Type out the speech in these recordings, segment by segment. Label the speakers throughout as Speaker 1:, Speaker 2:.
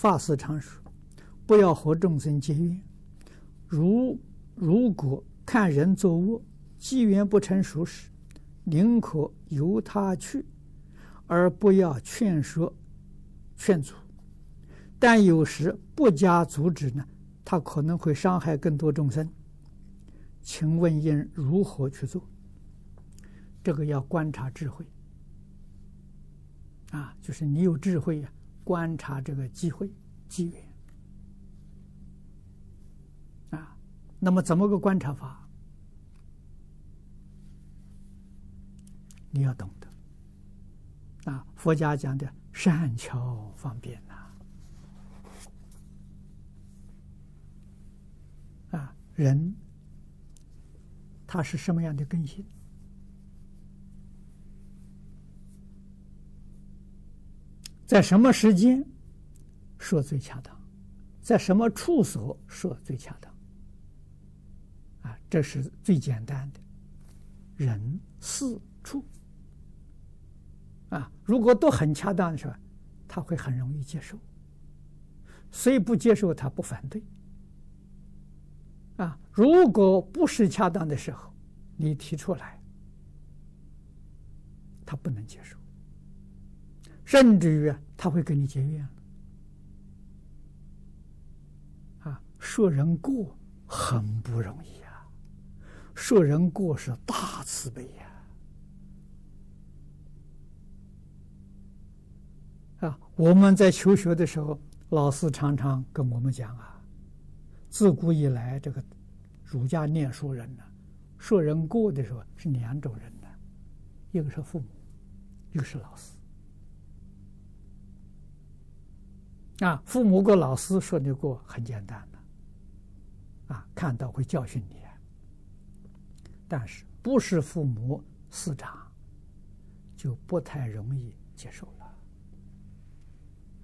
Speaker 1: 法师常说：“不要和众生结怨。如如果看人作恶，机缘不成熟时，宁可由他去，而不要劝说、劝阻。但有时不加阻止呢，他可能会伤害更多众生。请问应如何去做？这个要观察智慧啊，就是你有智慧呀。”观察这个机会机缘啊，那么怎么个观察法？你要懂得啊，佛家讲的善巧方便呐啊，人他是什么样的根性？在什么时间说最恰当？在什么处所说最恰当？啊，这是最简单的，人、事、处。啊，如果都很恰当的时候，他会很容易接受。所以不接受，他不反对。啊，如果不是恰当的时候，你提出来，他不能接受。甚至于，他会跟你结怨啊！说人过很不容易啊，说人过是大慈悲呀！啊，我们在求学的时候，老师常常跟我们讲啊，自古以来这个儒家念书人呢，说人过的时候是两种人呢，一个是父母，一个是老师。啊，父母跟老师说你过很简单的，啊，看到会教训你。但是不是父母师长，就不太容易接受了。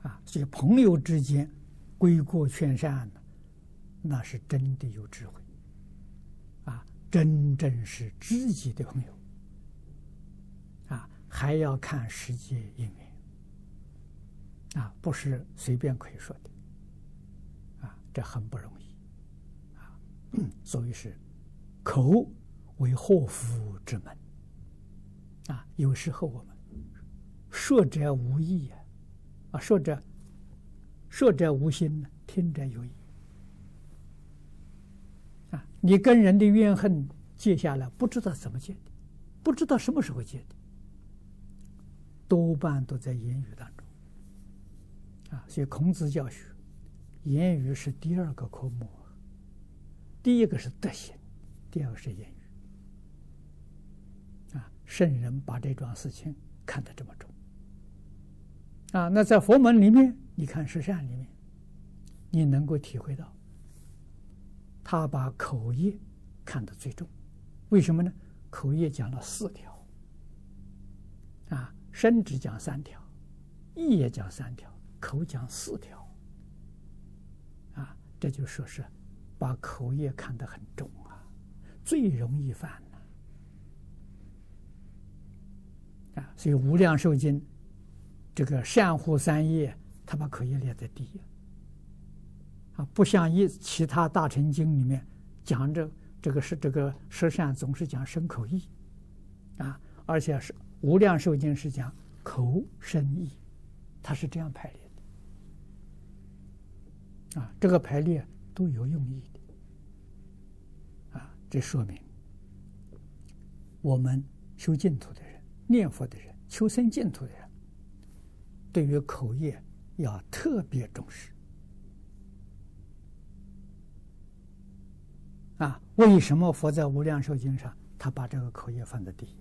Speaker 1: 啊，所以朋友之间归过劝善，那是真的有智慧，啊，真正是知己的朋友，啊，还要看实际因缘。啊，不是随便可以说的，啊，这很不容易，啊，所以是口为祸福之门，啊，有时候我们说者无意呀，啊，说者说者无心呢，听者有意，啊，你跟人的怨恨结下来，不知道怎么结的，不知道什么时候结的，多半都在言语当中。啊，所以孔子教学，言语是第二个科目，第一个是德行，第二个是言语。啊，圣人把这桩事情看得这么重。啊，那在佛门里面，你看十善里面，你能够体会到，他把口业看得最重。为什么呢？口业讲了四条，啊，身只讲三条，意也讲三条。口讲四条，啊，这就说是把口业看得很重啊，最容易犯了啊。所以《无量寿经》这个善护三业，他把口业列在第一啊，不像一其他大乘经里面讲这这个是这个十善总是讲身口意啊，而且是《无量寿经》是讲口身意，它是这样排列。啊，这个排列都有用意的，啊，这说明我们修净土的人、念佛的人、求生净土的人，对于口业要特别重视。啊，为什么佛在《无量寿经》上，他把这个口业放在第一？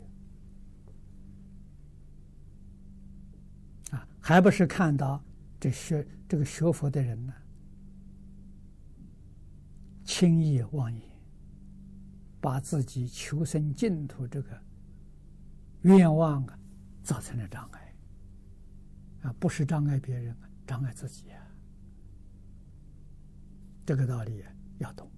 Speaker 1: 啊，还不是看到这学这个学佛的人呢？轻易妄言，把自己求生净土这个愿望啊，造成了障碍啊，不是障碍别人啊，障碍自己啊，这个道理要懂。